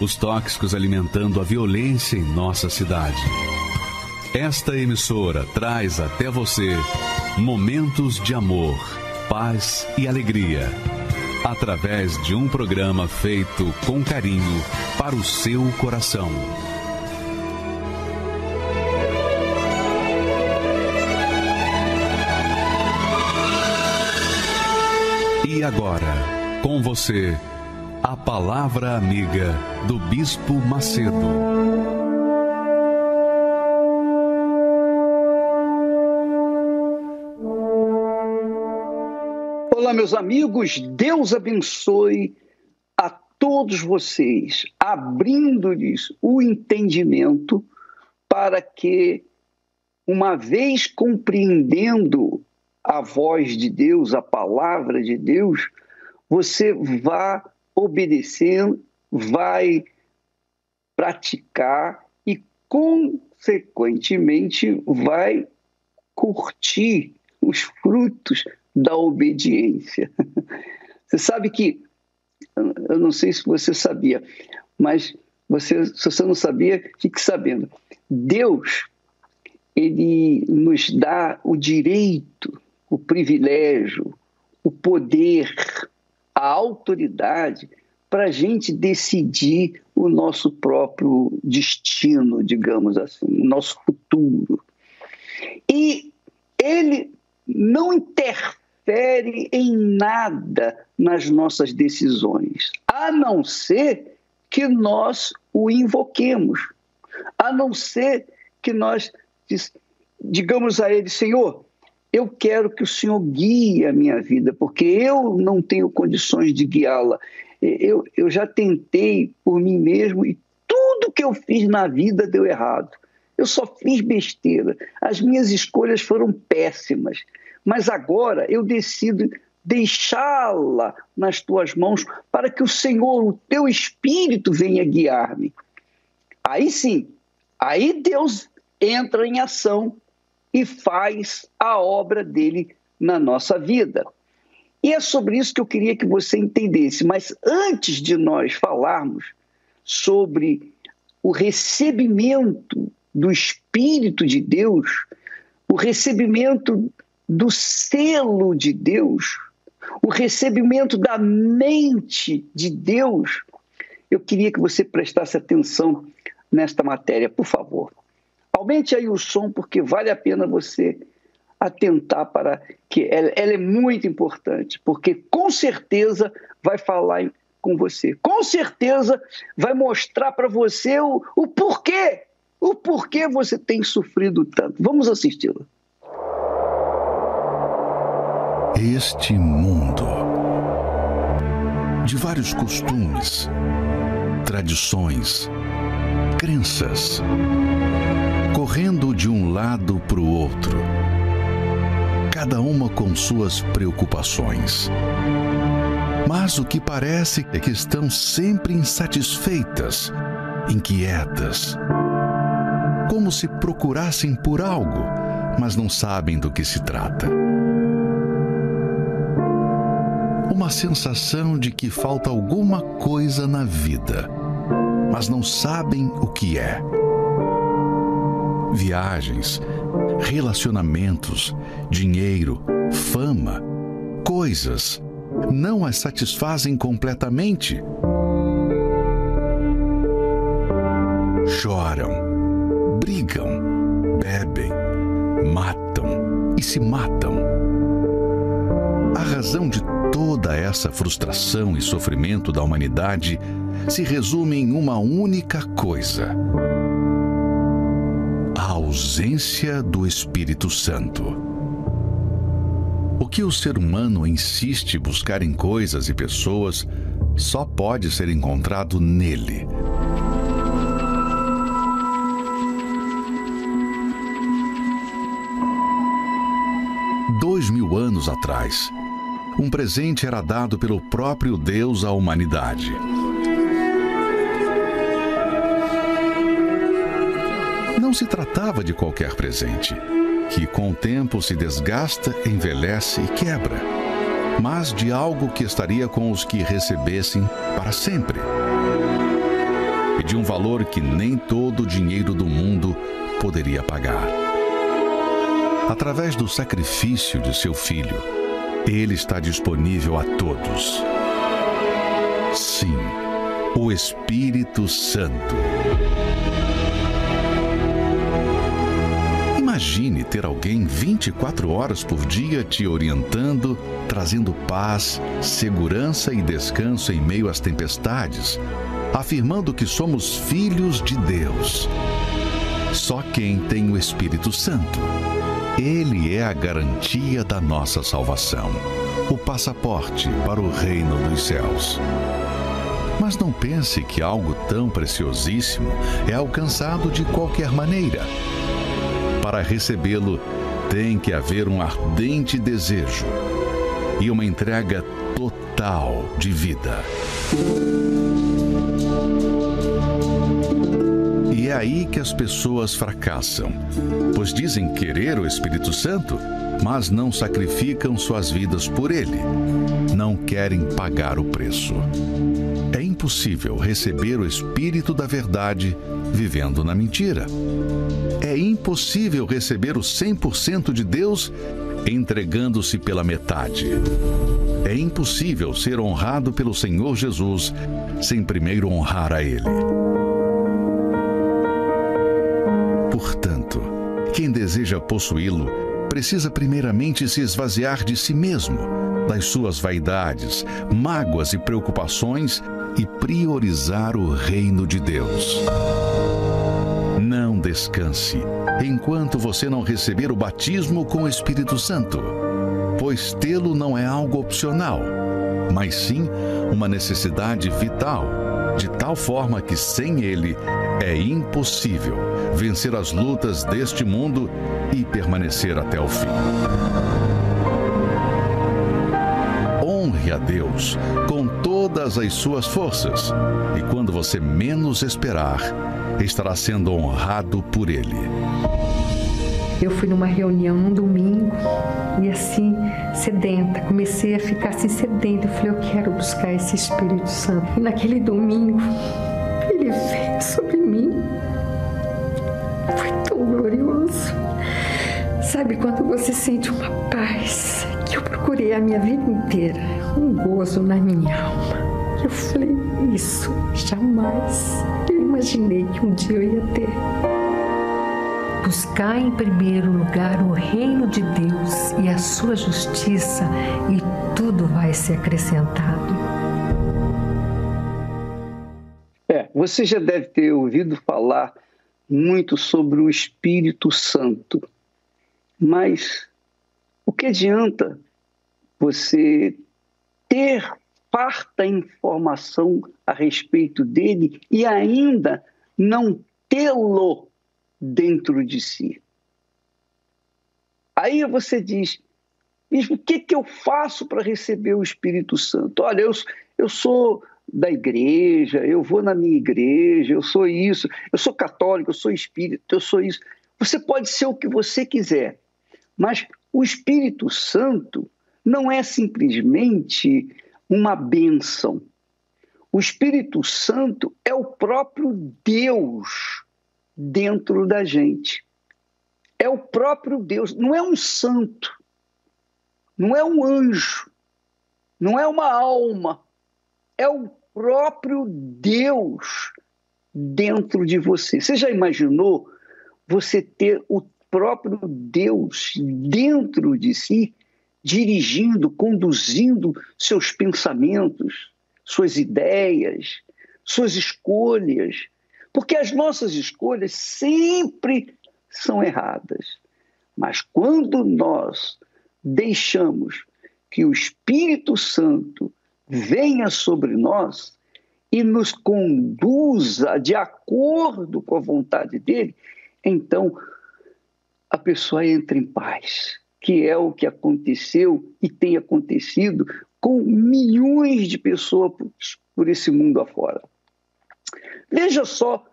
os tóxicos alimentando a violência em nossa cidade. Esta emissora traz até você momentos de amor, paz e alegria, através de um programa feito com carinho para o seu coração. E agora, com você, Palavra Amiga do Bispo Macedo. Olá, meus amigos, Deus abençoe a todos vocês, abrindo-lhes o entendimento para que, uma vez compreendendo a voz de Deus, a palavra de Deus, você vá obedecendo, vai praticar e, consequentemente, vai curtir os frutos da obediência. Você sabe que, eu não sei se você sabia, mas você, se você não sabia, fique sabendo. Deus, ele nos dá o direito, o privilégio, o poder, a autoridade para a gente decidir o nosso próprio destino, digamos assim, o nosso futuro. E ele não interfere em nada nas nossas decisões, a não ser que nós o invoquemos, a não ser que nós digamos a ele, Senhor, eu quero que o Senhor guie a minha vida, porque eu não tenho condições de guiá-la. Eu, eu já tentei por mim mesmo e tudo que eu fiz na vida deu errado. Eu só fiz besteira. As minhas escolhas foram péssimas. Mas agora eu decido deixá-la nas tuas mãos para que o Senhor, o teu Espírito, venha guiar-me. Aí sim, aí Deus entra em ação e faz a obra dele na nossa vida. E é sobre isso que eu queria que você entendesse. Mas antes de nós falarmos sobre o recebimento do Espírito de Deus, o recebimento do selo de Deus, o recebimento da mente de Deus, eu queria que você prestasse atenção nesta matéria, por favor. Aumente aí o som, porque vale a pena você atentar para que ela, ela, é muito importante, porque com certeza vai falar com você, com certeza vai mostrar para você o, o porquê, o porquê você tem sofrido tanto. Vamos assisti-la. Este mundo de vários costumes, tradições, crenças correndo de um lado para o outro, cada uma com suas preocupações. Mas o que parece é que estão sempre insatisfeitas, inquietas, como se procurassem por algo, mas não sabem do que se trata. Uma sensação de que falta alguma coisa na vida, mas não sabem o que é viagens, relacionamentos, dinheiro, fama, coisas não as satisfazem completamente. Choram, brigam, bebem, matam e se matam. A razão de toda essa frustração e sofrimento da humanidade se resume em uma única coisa ausência do Espírito Santo. O que o ser humano insiste buscar em coisas e pessoas só pode ser encontrado nele. Dois mil anos atrás, um presente era dado pelo próprio Deus à humanidade. Não se tratava de qualquer presente, que com o tempo se desgasta, envelhece e quebra, mas de algo que estaria com os que recebessem para sempre. e de um valor que nem todo o dinheiro do mundo poderia pagar. Através do sacrifício de seu filho, ele está disponível a todos. Sim, o Espírito Santo. Imagine ter alguém 24 horas por dia te orientando, trazendo paz, segurança e descanso em meio às tempestades, afirmando que somos filhos de Deus. Só quem tem o Espírito Santo. Ele é a garantia da nossa salvação, o passaporte para o reino dos céus. Mas não pense que algo tão preciosíssimo é alcançado de qualquer maneira. Para recebê-lo, tem que haver um ardente desejo e uma entrega total de vida. E é aí que as pessoas fracassam, pois dizem querer o Espírito Santo, mas não sacrificam suas vidas por ele. Não querem pagar o preço impossível receber o Espírito da Verdade vivendo na mentira. Impossível receber o 100% de Deus entregando-se pela metade. É impossível ser honrado pelo Senhor Jesus sem primeiro honrar a Ele. Portanto, quem deseja possuí-lo precisa primeiramente se esvaziar de si mesmo, das suas vaidades, mágoas e preocupações e priorizar o reino de Deus. Descanse enquanto você não receber o batismo com o Espírito Santo, pois tê-lo não é algo opcional, mas sim uma necessidade vital, de tal forma que sem ele é impossível vencer as lutas deste mundo e permanecer até o fim. Honre a Deus com todas as suas forças, e quando você menos esperar, estará sendo honrado por Ele. Eu fui numa reunião num domingo e assim, sedenta, comecei a ficar assim sedenta. Eu falei, eu quero buscar esse Espírito Santo. E naquele domingo, ele veio sobre mim. Foi tão glorioso. Sabe quando você sente uma paz que eu procurei a minha vida inteira, um gozo na minha alma. Eu falei, isso jamais imaginei que um dia eu ia ter. Buscar em primeiro lugar o reino de Deus e a sua justiça, e tudo vai ser acrescentado. É, você já deve ter ouvido falar muito sobre o Espírito Santo, mas o que adianta você ter farta informação a respeito dele e ainda não tê-lo dentro de si. Aí você diz, mesmo o que, que eu faço para receber o Espírito Santo? Olha, eu, eu sou da igreja, eu vou na minha igreja, eu sou isso, eu sou católico, eu sou espírito, eu sou isso. Você pode ser o que você quiser, mas o Espírito Santo não é simplesmente uma bênção. O Espírito Santo é o próprio Deus dentro da gente. É o próprio Deus, não é um santo, não é um anjo, não é uma alma, é o próprio Deus dentro de você. Você já imaginou você ter o próprio Deus dentro de si? Dirigindo, conduzindo seus pensamentos, suas ideias, suas escolhas, porque as nossas escolhas sempre são erradas. Mas quando nós deixamos que o Espírito Santo venha sobre nós e nos conduza de acordo com a vontade dele, então a pessoa entra em paz que é o que aconteceu e tem acontecido com milhões de pessoas por esse mundo afora. Veja só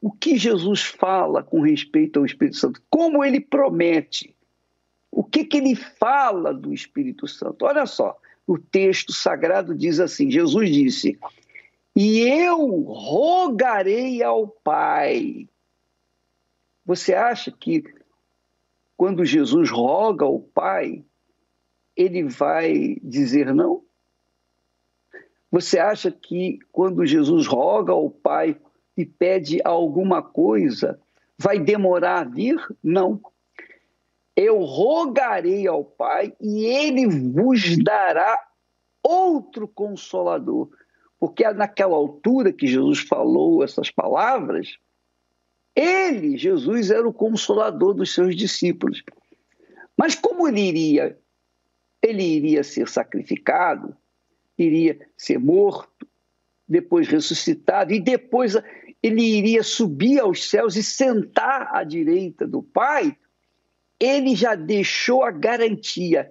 o que Jesus fala com respeito ao Espírito Santo, como ele promete, o que, que ele fala do Espírito Santo. Olha só, o texto sagrado diz assim: Jesus disse: e eu rogarei ao Pai. Você acha que quando Jesus roga ao Pai, ele vai dizer não? Você acha que quando Jesus roga ao Pai e pede alguma coisa, vai demorar a vir? Não. Eu rogarei ao Pai e ele vos dará outro consolador. Porque naquela altura que Jesus falou essas palavras, ele, Jesus, era o consolador dos seus discípulos. Mas como ele iria? Ele iria ser sacrificado, iria ser morto, depois ressuscitado, e depois ele iria subir aos céus e sentar à direita do Pai. Ele já deixou a garantia,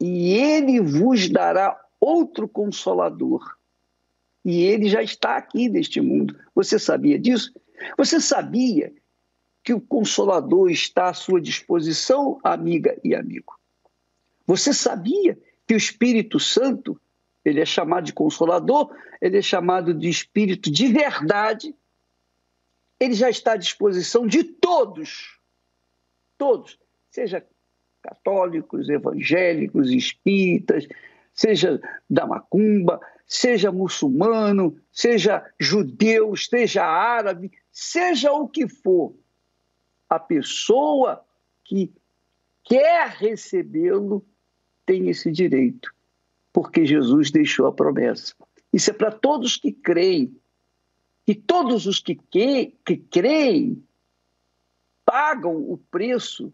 e ele vos dará outro consolador. E ele já está aqui neste mundo. Você sabia disso? Você sabia que o Consolador está à sua disposição, amiga e amigo? Você sabia que o Espírito Santo, ele é chamado de Consolador, ele é chamado de Espírito de verdade, ele já está à disposição de todos, todos, seja católicos, evangélicos, espíritas, seja da macumba, seja muçulmano, seja judeu, seja árabe, seja o que for, a pessoa que quer recebê-lo tem esse direito, porque Jesus deixou a promessa. Isso é para todos que creem. E todos os que, que, que creem pagam o preço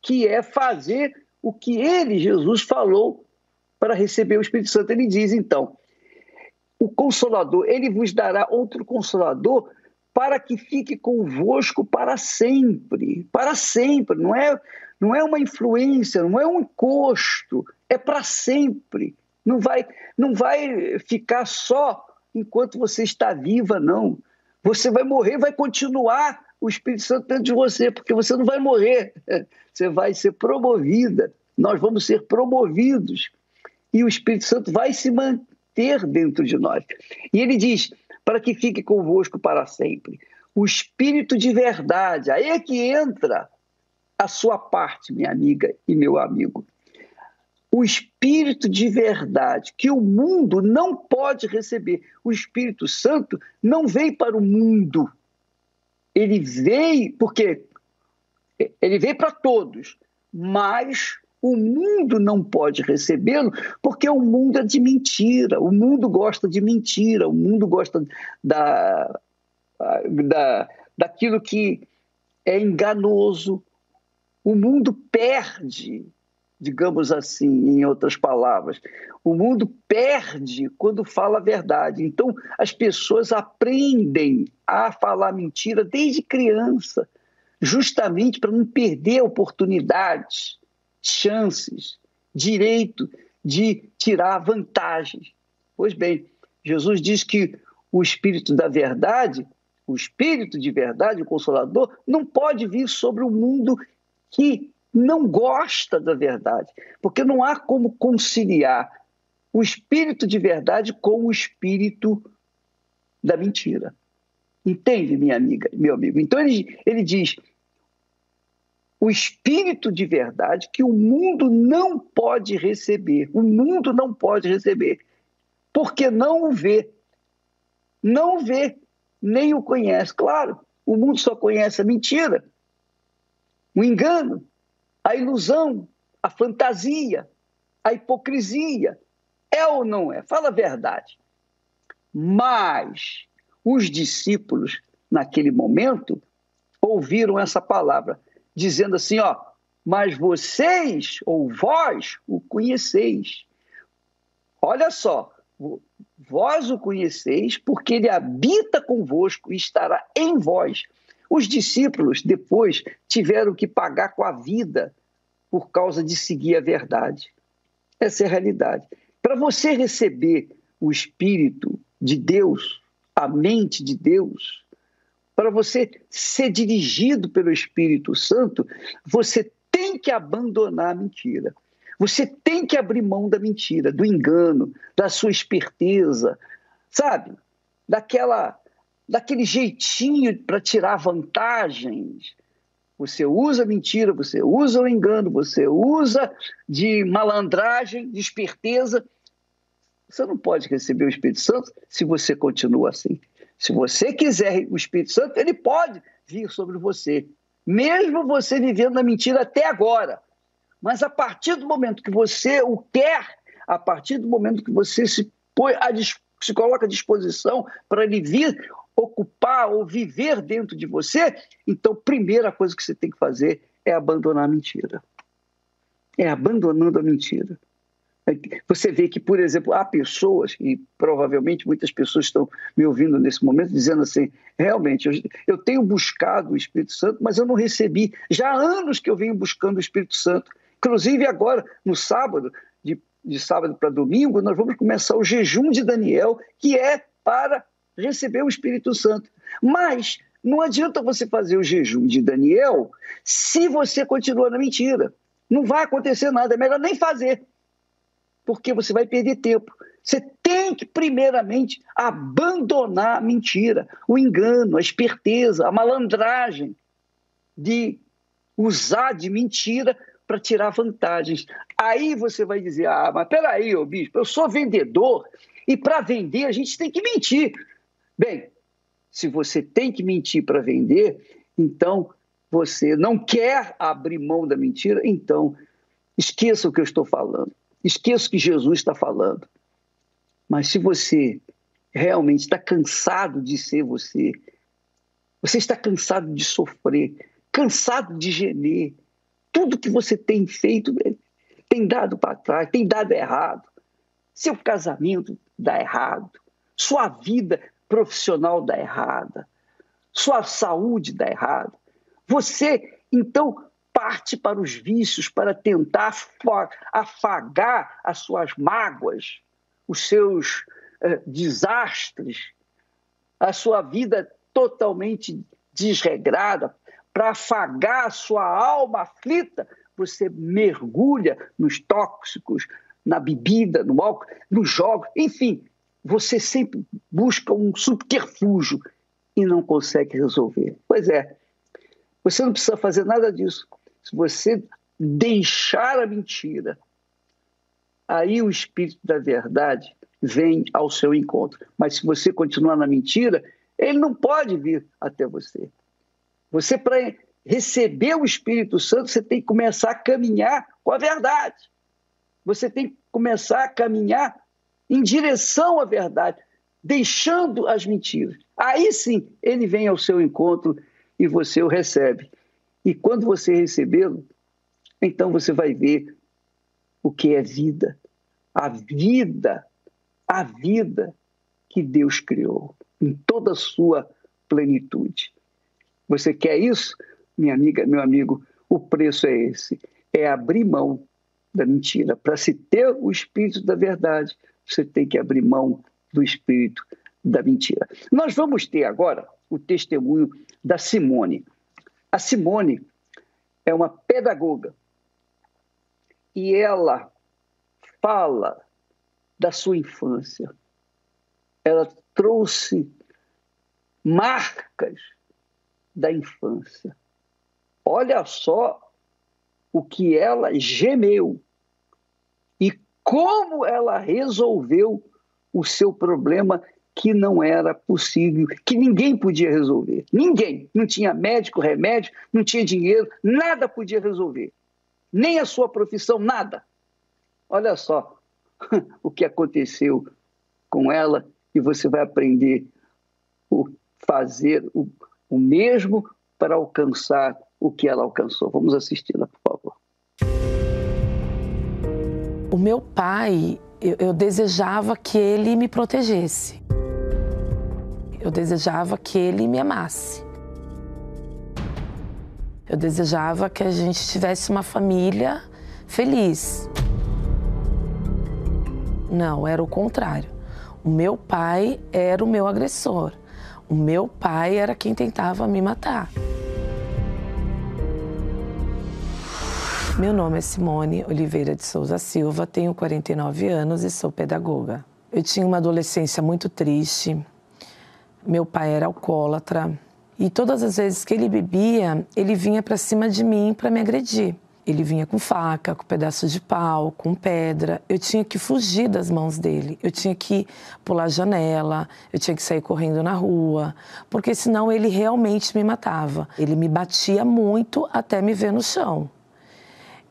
que é fazer o que ele, Jesus, falou para receber o Espírito Santo. Ele diz, então, o Consolador, ele vos dará outro Consolador para que fique convosco para sempre, para sempre. Não é, não é uma influência, não é um encosto, é para sempre. Não vai, não vai ficar só enquanto você está viva, não. Você vai morrer, vai continuar o Espírito Santo dentro de você, porque você não vai morrer, você vai ser promovida. Nós vamos ser promovidos e o Espírito Santo vai se manter dentro de nós. E ele diz: para que fique convosco para sempre. O Espírito de verdade, aí é que entra a sua parte, minha amiga e meu amigo. O Espírito de verdade, que o mundo não pode receber. O Espírito Santo não veio para o mundo. Ele veio, porque ele veio para todos, mas o mundo não pode recebê-lo porque o mundo é de mentira, o mundo gosta de mentira, o mundo gosta da, da, daquilo que é enganoso. O mundo perde, digamos assim, em outras palavras, o mundo perde quando fala a verdade. Então, as pessoas aprendem a falar mentira desde criança, justamente para não perder oportunidades chances, direito de tirar vantagens. Pois bem, Jesus diz que o Espírito da Verdade, o Espírito de Verdade, o Consolador, não pode vir sobre o mundo que não gosta da verdade, porque não há como conciliar o Espírito de Verdade com o Espírito da mentira. Entende, minha amiga, meu amigo? Então ele, ele diz: o espírito de verdade que o mundo não pode receber. O mundo não pode receber, porque não o vê. Não vê, nem o conhece. Claro, o mundo só conhece a mentira, o engano, a ilusão, a fantasia, a hipocrisia. É ou não é? Fala a verdade. Mas os discípulos, naquele momento, ouviram essa palavra dizendo assim, ó, mas vocês ou vós o conheceis. Olha só, vós o conheceis porque ele habita convosco e estará em vós. Os discípulos depois tiveram que pagar com a vida por causa de seguir a verdade. Essa é a realidade. Para você receber o Espírito de Deus, a mente de Deus, para você ser dirigido pelo Espírito Santo, você tem que abandonar a mentira. Você tem que abrir mão da mentira, do engano, da sua esperteza, sabe? daquela, daquele jeitinho para tirar vantagens. Você usa mentira, você usa o engano, você usa de malandragem, de esperteza. Você não pode receber o Espírito Santo se você continua assim. Se você quiser o Espírito Santo, ele pode vir sobre você, mesmo você vivendo na mentira até agora. Mas a partir do momento que você o quer, a partir do momento que você se, põe a, se coloca à disposição para ele vir ocupar ou viver dentro de você, então a primeira coisa que você tem que fazer é abandonar a mentira. É abandonando a mentira. Você vê que, por exemplo, há pessoas, e provavelmente muitas pessoas estão me ouvindo nesse momento, dizendo assim: realmente, eu, eu tenho buscado o Espírito Santo, mas eu não recebi. Já há anos que eu venho buscando o Espírito Santo. Inclusive, agora, no sábado, de, de sábado para domingo, nós vamos começar o jejum de Daniel, que é para receber o Espírito Santo. Mas não adianta você fazer o jejum de Daniel se você continua na mentira. Não vai acontecer nada, é melhor nem fazer porque você vai perder tempo. Você tem que, primeiramente, abandonar a mentira, o engano, a esperteza, a malandragem de usar de mentira para tirar vantagens. Aí você vai dizer: ah, mas peraí, ô bispo, eu sou vendedor e para vender a gente tem que mentir. Bem, se você tem que mentir para vender, então você não quer abrir mão da mentira, então esqueça o que eu estou falando. Esqueça que Jesus está falando. Mas se você realmente está cansado de ser você, você está cansado de sofrer, cansado de gemer, tudo que você tem feito tem dado para trás, tem dado errado. Seu casamento dá errado, sua vida profissional dá errada, sua saúde dá errada. Você, então, parte para os vícios para tentar afagar as suas mágoas, os seus eh, desastres, a sua vida totalmente desregrada, para afagar a sua alma aflita, você mergulha nos tóxicos, na bebida, no álcool, nos jogos, enfim, você sempre busca um subterfúgio e não consegue resolver. Pois é, você não precisa fazer nada disso. Se você deixar a mentira, aí o espírito da verdade vem ao seu encontro. Mas se você continuar na mentira, ele não pode vir até você. Você, para receber o Espírito Santo, você tem que começar a caminhar com a verdade. Você tem que começar a caminhar em direção à verdade, deixando as mentiras. Aí sim, ele vem ao seu encontro e você o recebe. E quando você recebê-lo, então você vai ver o que é vida. A vida, a vida que Deus criou em toda a sua plenitude. Você quer isso? Minha amiga, meu amigo, o preço é esse: é abrir mão da mentira. Para se ter o espírito da verdade, você tem que abrir mão do espírito da mentira. Nós vamos ter agora o testemunho da Simone. A Simone é uma pedagoga e ela fala da sua infância. Ela trouxe marcas da infância. Olha só o que ela gemeu e como ela resolveu o seu problema que não era possível, que ninguém podia resolver. Ninguém. Não tinha médico, remédio, não tinha dinheiro, nada podia resolver. Nem a sua profissão, nada. Olha só o que aconteceu com ela e você vai aprender o fazer o, o mesmo para alcançar o que ela alcançou. Vamos assisti-la, por favor. O meu pai, eu, eu desejava que ele me protegesse. Eu desejava que ele me amasse. Eu desejava que a gente tivesse uma família feliz. Não, era o contrário. O meu pai era o meu agressor. O meu pai era quem tentava me matar. Meu nome é Simone Oliveira de Souza Silva, tenho 49 anos e sou pedagoga. Eu tinha uma adolescência muito triste, Meu pai era alcoólatra e todas as vezes que ele bebia, ele vinha para cima de mim para me agredir. Ele vinha com faca, com pedaço de pau, com pedra. Eu tinha que fugir das mãos dele. Eu tinha que pular a janela, eu tinha que sair correndo na rua, porque senão ele realmente me matava. Ele me batia muito até me ver no chão.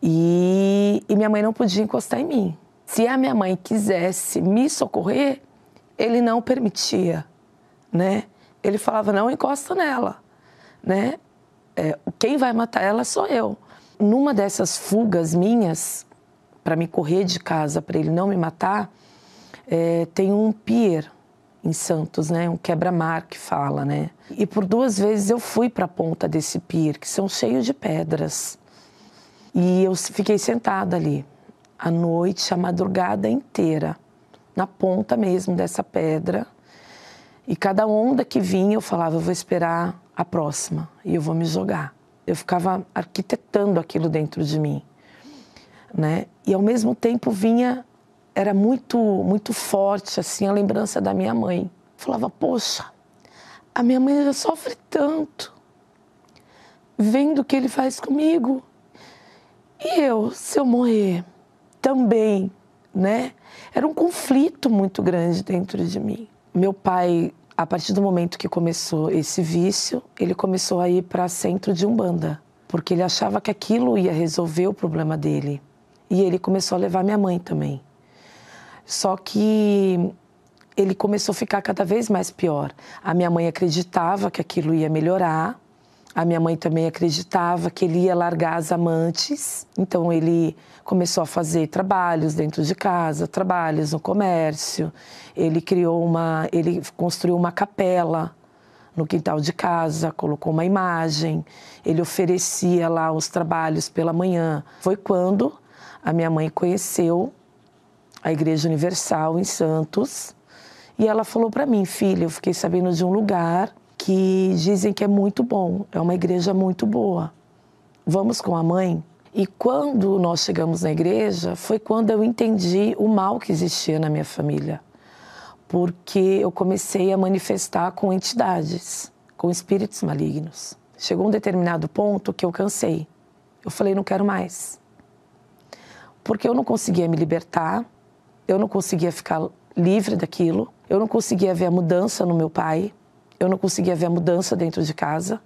E, e minha mãe não podia encostar em mim. Se a minha mãe quisesse me socorrer, ele não permitia, né? Ele falava não encosta nela, né? É, quem vai matar ela sou eu numa dessas fugas minhas, para me correr de casa, para ele não me matar, é, tem um pier em Santos, né? Um quebra-mar que fala, né? E por duas vezes eu fui para a ponta desse pier, que são cheios de pedras. E eu fiquei sentada ali, a noite, a madrugada inteira, na ponta mesmo dessa pedra. E cada onda que vinha, eu falava, eu vou esperar a próxima e eu vou me jogar eu ficava arquitetando aquilo dentro de mim, né? E ao mesmo tempo vinha era muito muito forte assim a lembrança da minha mãe. Eu falava, poxa, a minha mãe já sofre tanto, vendo o que ele faz comigo. E eu, se eu morrer, também, né? Era um conflito muito grande dentro de mim. Meu pai a partir do momento que começou esse vício, ele começou a ir para centro de umbanda, porque ele achava que aquilo ia resolver o problema dele. E ele começou a levar minha mãe também. Só que ele começou a ficar cada vez mais pior. A minha mãe acreditava que aquilo ia melhorar, a minha mãe também acreditava que ele ia largar as amantes, então ele começou a fazer trabalhos dentro de casa, trabalhos no comércio. Ele criou uma, ele construiu uma capela no quintal de casa, colocou uma imagem, ele oferecia lá os trabalhos pela manhã. Foi quando a minha mãe conheceu a Igreja Universal em Santos e ela falou para mim, filha, eu fiquei sabendo de um lugar que dizem que é muito bom, é uma igreja muito boa. Vamos com a mãe? E quando nós chegamos na igreja, foi quando eu entendi o mal que existia na minha família. Porque eu comecei a manifestar com entidades, com espíritos malignos. Chegou um determinado ponto que eu cansei. Eu falei, não quero mais. Porque eu não conseguia me libertar, eu não conseguia ficar livre daquilo, eu não conseguia ver a mudança no meu pai, eu não conseguia ver a mudança dentro de casa.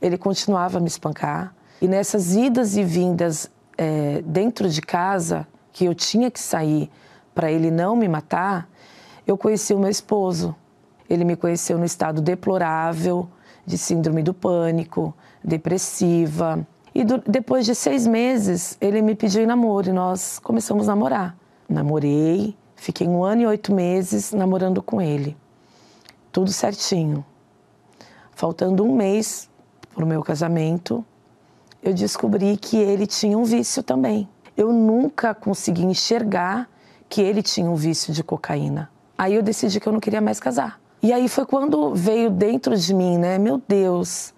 Ele continuava a me espancar. E nessas idas e vindas é, dentro de casa, que eu tinha que sair para ele não me matar, eu conheci o meu esposo. Ele me conheceu no estado deplorável, de síndrome do pânico, depressiva. E do, depois de seis meses, ele me pediu em namoro e nós começamos a namorar. Namorei, fiquei um ano e oito meses namorando com ele. Tudo certinho. Faltando um mês para o meu casamento, eu descobri que ele tinha um vício também. Eu nunca consegui enxergar que ele tinha um vício de cocaína. Aí eu decidi que eu não queria mais casar. E aí foi quando veio dentro de mim, né? Meu Deus,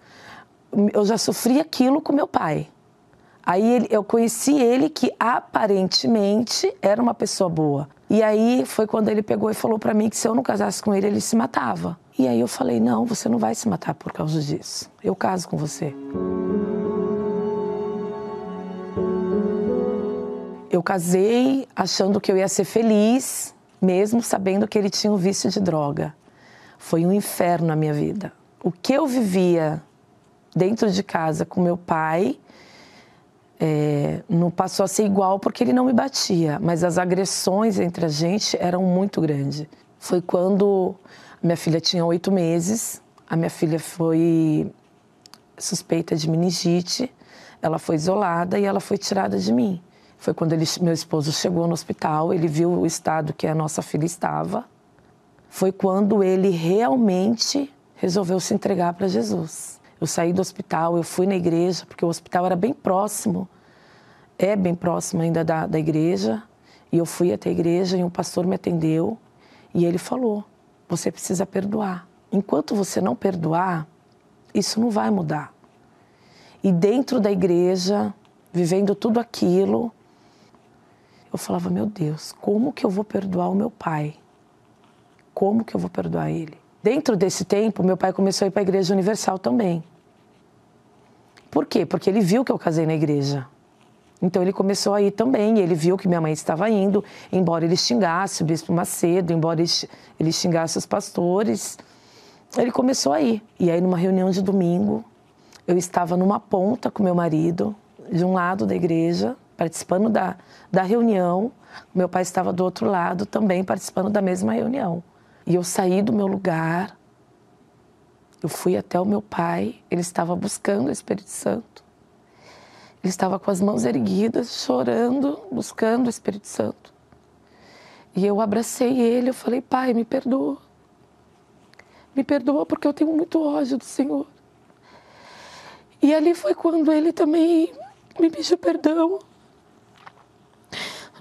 eu já sofri aquilo com meu pai. Aí eu conheci ele que aparentemente era uma pessoa boa. E aí foi quando ele pegou e falou para mim que se eu não casasse com ele, ele se matava. E aí eu falei: não, você não vai se matar por causa disso. Eu caso com você. Eu casei achando que eu ia ser feliz, mesmo sabendo que ele tinha um vício de droga. Foi um inferno na minha vida. O que eu vivia dentro de casa com meu pai é, não passou a ser igual porque ele não me batia, mas as agressões entre a gente eram muito grandes. Foi quando minha filha tinha oito meses, a minha filha foi suspeita de meningite, ela foi isolada e ela foi tirada de mim. Foi quando ele, meu esposo chegou no hospital, ele viu o estado que a nossa filha estava. Foi quando ele realmente resolveu se entregar para Jesus. Eu saí do hospital, eu fui na igreja, porque o hospital era bem próximo, é bem próximo ainda da, da igreja. E eu fui até a igreja e um pastor me atendeu e ele falou: você precisa perdoar. Enquanto você não perdoar, isso não vai mudar. E dentro da igreja, vivendo tudo aquilo, eu falava: meu Deus, como que eu vou perdoar o meu pai? Como que eu vou perdoar ele? Dentro desse tempo, meu pai começou a ir para a Igreja Universal também. Por quê? Porque ele viu que eu casei na igreja. Então ele começou a ir também, ele viu que minha mãe estava indo, embora ele xingasse o bispo Macedo, embora ele xingasse os pastores, ele começou a ir. E aí numa reunião de domingo, eu estava numa ponta com meu marido, de um lado da igreja, participando da, da reunião, meu pai estava do outro lado também participando da mesma reunião. E eu saí do meu lugar, eu fui até o meu pai, ele estava buscando o Espírito Santo. Ele estava com as mãos erguidas, chorando, buscando o Espírito Santo. E eu abracei ele, eu falei: Pai, me perdoa. Me perdoa porque eu tenho muito ódio do Senhor. E ali foi quando ele também me pediu perdão.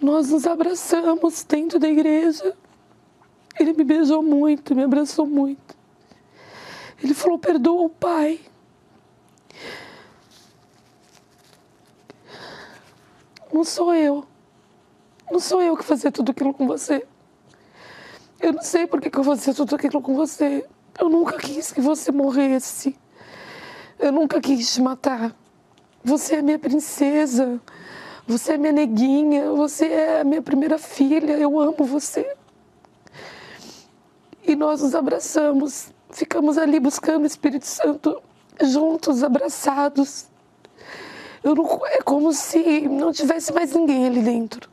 Nós nos abraçamos dentro da igreja. Ele me beijou muito, me abraçou muito. Ele falou: Perdoa o pai. Não sou eu. Não sou eu que fazia tudo aquilo com você. Eu não sei por que, eu fazia tudo aquilo com você. Eu nunca quis que você morresse. Eu nunca quis te matar. Você é minha princesa. Você é minha neguinha. Você é a minha primeira filha. Eu amo você. E nós nos abraçamos. Ficamos ali buscando o Espírito Santo juntos, abraçados. Não, é como se não tivesse mais ninguém ali dentro.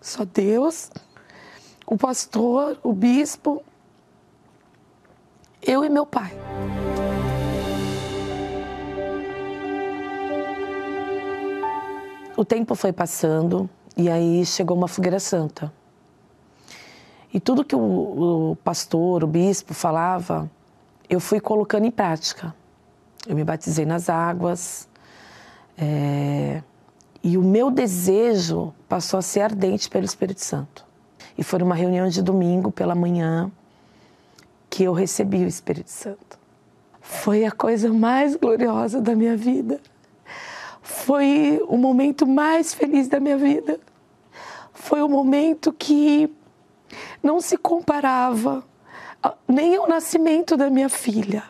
Só Deus, o pastor, o bispo, eu e meu pai. O tempo foi passando e aí chegou uma fogueira santa. E tudo que o, o pastor, o bispo falava, eu fui colocando em prática. Eu me batizei nas águas, é, e o meu desejo passou a ser ardente pelo Espírito Santo. E foi numa reunião de domingo pela manhã que eu recebi o Espírito Santo. Foi a coisa mais gloriosa da minha vida. Foi o momento mais feliz da minha vida. Foi o momento que não se comparava nem ao nascimento da minha filha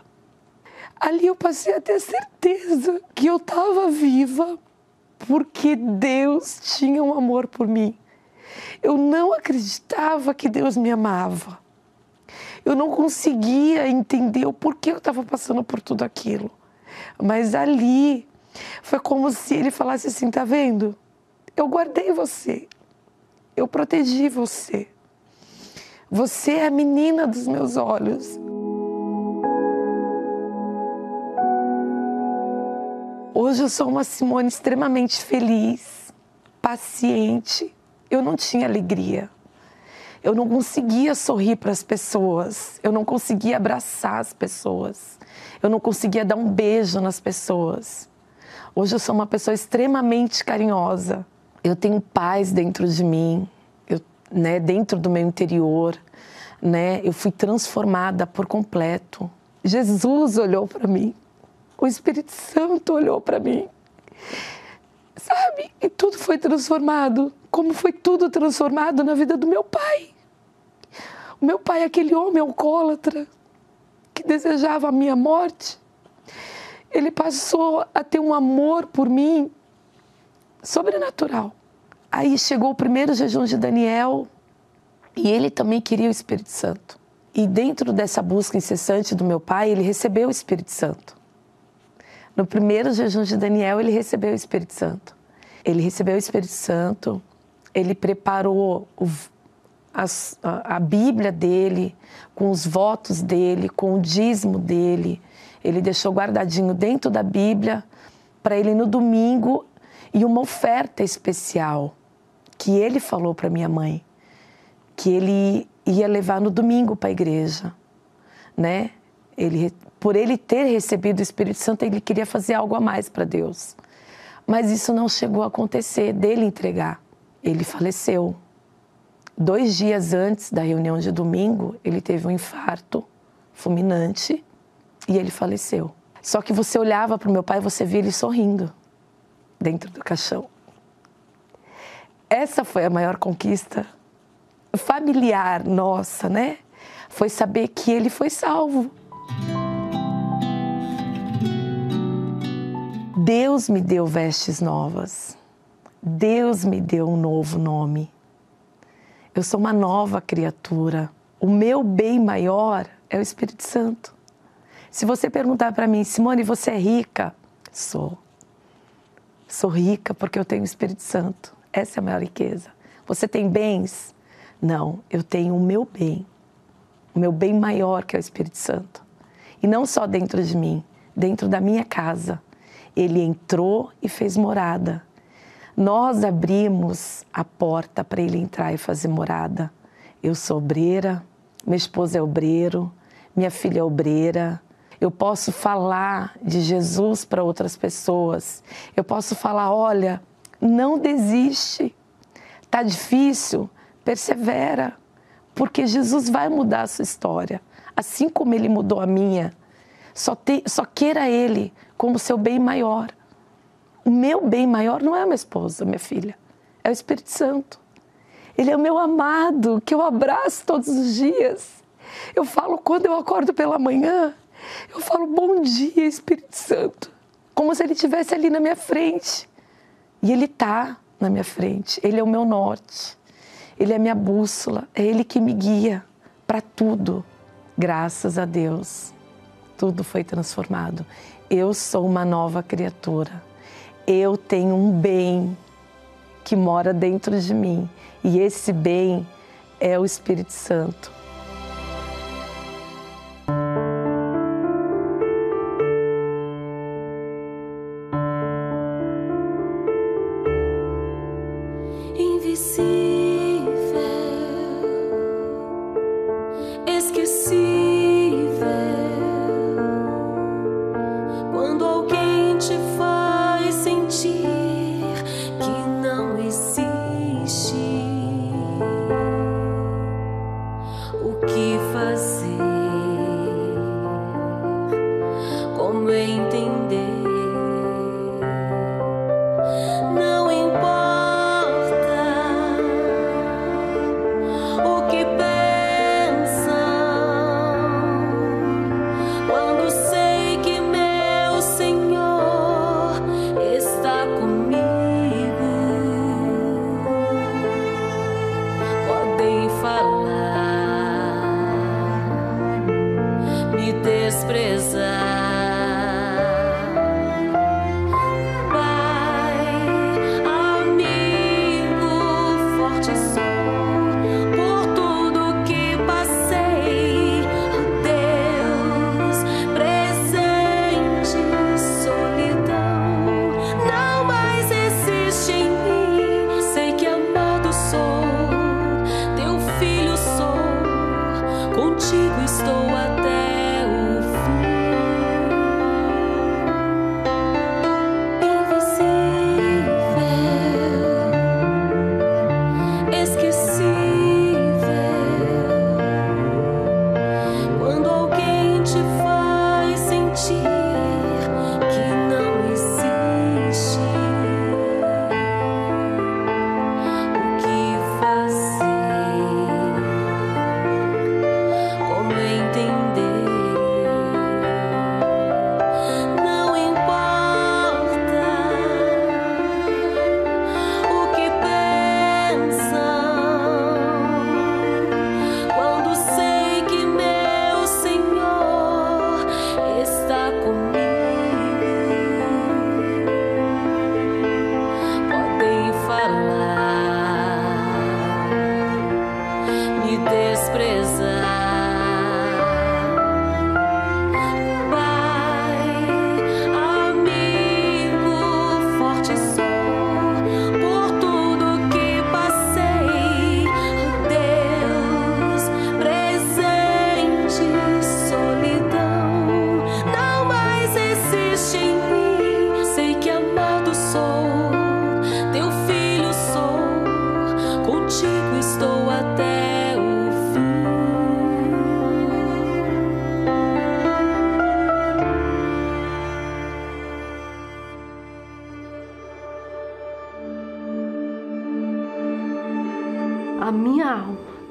ali eu passei a ter certeza que eu estava viva porque Deus tinha um amor por mim. Eu não acreditava que Deus me amava. Eu não conseguia entender o porquê eu estava passando por tudo aquilo. Mas ali foi como se ele falasse assim: tá vendo? Eu guardei você. Eu protegi você. Você é a menina dos meus olhos. Hoje eu sou uma Simone extremamente feliz, paciente. Eu não tinha alegria. Eu não conseguia sorrir para as pessoas. Eu não conseguia abraçar as pessoas. Eu não conseguia dar um beijo nas pessoas. Hoje eu sou uma pessoa extremamente carinhosa. Eu tenho paz dentro de mim, eu, né, dentro do meu interior. Né, eu fui transformada por completo. Jesus olhou para mim o Espírito Santo olhou para mim. Sabe? E tudo foi transformado. Como foi tudo transformado na vida do meu pai. O meu pai, aquele homem alcoólatra que desejava a minha morte, ele passou a ter um amor por mim sobrenatural. Aí chegou o primeiro jejum de Daniel e ele também queria o Espírito Santo. E dentro dessa busca incessante do meu pai, ele recebeu o Espírito Santo. No primeiro jejum de Daniel, ele recebeu o Espírito Santo. Ele recebeu o Espírito Santo, ele preparou o, a, a Bíblia dele, com os votos dele, com o dízimo dele. Ele deixou guardadinho dentro da Bíblia para ele no domingo e uma oferta especial que ele falou para minha mãe que ele ia levar no domingo para a igreja, né? Ele por ele ter recebido o Espírito Santo, ele queria fazer algo a mais para Deus. Mas isso não chegou a acontecer, dele entregar. Ele faleceu. Dois dias antes da reunião de domingo, ele teve um infarto fulminante e ele faleceu. Só que você olhava para o meu pai e você via ele sorrindo dentro do caixão. Essa foi a maior conquista familiar nossa, né? foi saber que ele foi salvo. Deus me deu vestes novas. Deus me deu um novo nome. Eu sou uma nova criatura. O meu bem maior é o Espírito Santo. Se você perguntar para mim, Simone, você é rica? Sou. Sou rica porque eu tenho o Espírito Santo. Essa é a maior riqueza. Você tem bens? Não, eu tenho o meu bem. O meu bem maior que é o Espírito Santo. E não só dentro de mim, dentro da minha casa. Ele entrou e fez morada. Nós abrimos a porta para ele entrar e fazer morada. Eu sou obreira, minha esposa é obreiro, minha filha é obreira. Eu posso falar de Jesus para outras pessoas. Eu posso falar: olha, não desiste. Tá difícil, persevera, porque Jesus vai mudar a sua história, assim como ele mudou a minha. Só, te, só queira ele como seu bem maior. O meu bem maior não é a minha esposa, minha filha, é o Espírito Santo. Ele é o meu amado, que eu abraço todos os dias. Eu falo quando eu acordo pela manhã, eu falo bom dia, Espírito Santo, como se ele estivesse ali na minha frente. E ele está na minha frente, ele é o meu norte, ele é a minha bússola, é ele que me guia para tudo. Graças a Deus, tudo foi transformado. Eu sou uma nova criatura. Eu tenho um bem que mora dentro de mim e esse bem é o Espírito Santo.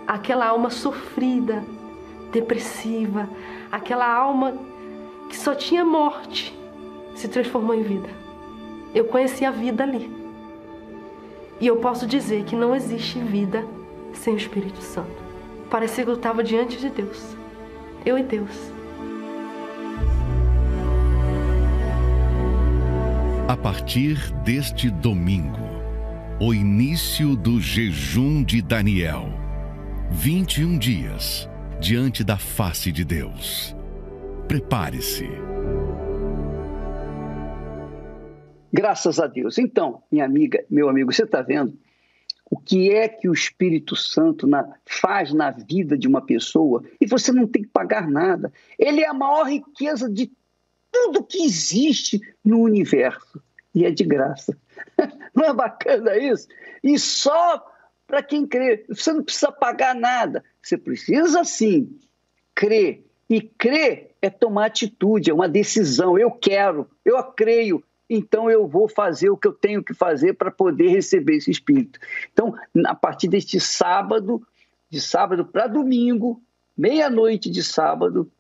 Aquela alma sofrida, depressiva, aquela alma que só tinha morte, se transformou em vida. Eu conheci a vida ali. E eu posso dizer que não existe vida sem o Espírito Santo. Parecia que eu estava diante de Deus. Eu e Deus. A partir deste domingo, o início do jejum de Daniel. 21 dias diante da face de Deus. Prepare-se. Graças a Deus. Então, minha amiga, meu amigo, você está vendo o que é que o Espírito Santo na, faz na vida de uma pessoa e você não tem que pagar nada. Ele é a maior riqueza de tudo que existe no universo e é de graça. Não é bacana isso? E só para quem crê. Você não precisa pagar nada. Você precisa sim crer. E crer é tomar atitude, é uma decisão. Eu quero, eu creio, então eu vou fazer o que eu tenho que fazer para poder receber esse Espírito. Então, a partir deste sábado, de sábado para domingo, meia-noite de sábado,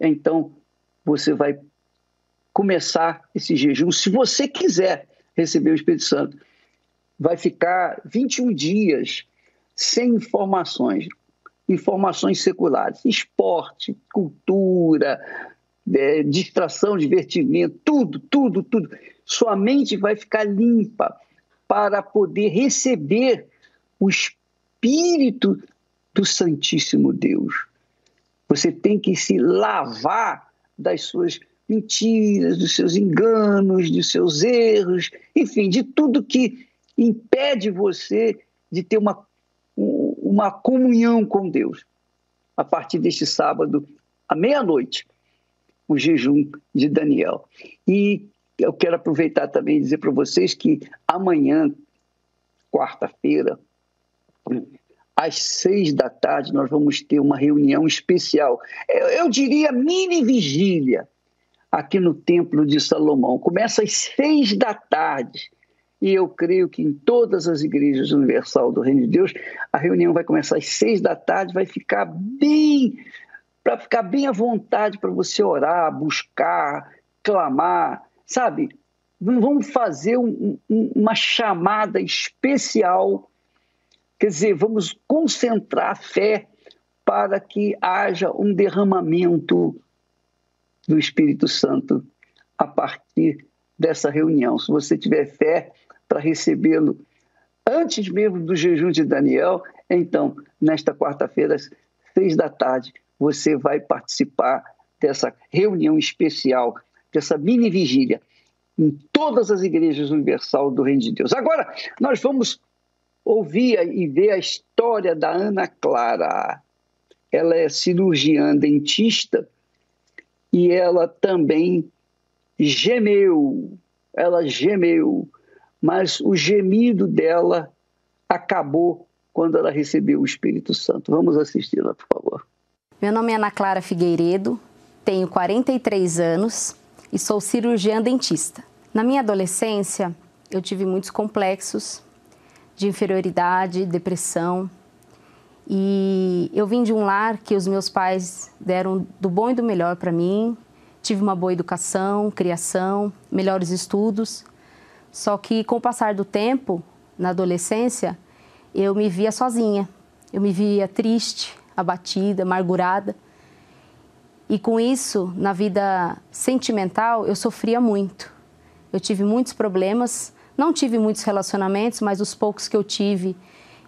então você vai começar esse jejum, se você quiser receber o Espírito Santo. Vai ficar 21 dias sem informações, informações seculares, esporte, cultura, é, distração, divertimento, tudo, tudo, tudo. Sua mente vai ficar limpa para poder receber o Espírito do Santíssimo Deus. Você tem que se lavar das suas mentiras, dos seus enganos, dos seus erros, enfim, de tudo que impede você de ter uma, uma comunhão com Deus. A partir deste sábado, à meia-noite, o jejum de Daniel. E eu quero aproveitar também e dizer para vocês que amanhã, quarta-feira, às seis da tarde, nós vamos ter uma reunião especial. Eu, eu diria mini vigília aqui no Templo de Salomão. Começa às seis da tarde. E eu creio que em todas as igrejas universal do Reino de Deus, a reunião vai começar às seis da tarde, vai ficar bem para ficar bem à vontade para você orar, buscar, clamar, sabe? Vamos fazer um, um, uma chamada especial, quer dizer, vamos concentrar a fé para que haja um derramamento do Espírito Santo a partir dessa reunião. Se você tiver fé para recebê-lo antes mesmo do jejum de Daniel, então, nesta quarta-feira, às seis da tarde, você vai participar dessa reunião especial, dessa mini vigília, em todas as igrejas universal do Reino de Deus. Agora, nós vamos ouvir e ver a história da Ana Clara. Ela é cirurgiã dentista e ela também gemeu. Ela gemeu, mas o gemido dela acabou quando ela recebeu o Espírito Santo. Vamos assisti-la, por favor. Meu nome é Ana Clara Figueiredo, tenho 43 anos e sou cirurgiã dentista. Na minha adolescência, eu tive muitos complexos de inferioridade, depressão. E eu vim de um lar que os meus pais deram do bom e do melhor para mim. Tive uma boa educação, criação, melhores estudos. Só que com o passar do tempo, na adolescência, eu me via sozinha. Eu me via triste, abatida, amargurada. E com isso, na vida sentimental, eu sofria muito. Eu tive muitos problemas, não tive muitos relacionamentos, mas os poucos que eu tive,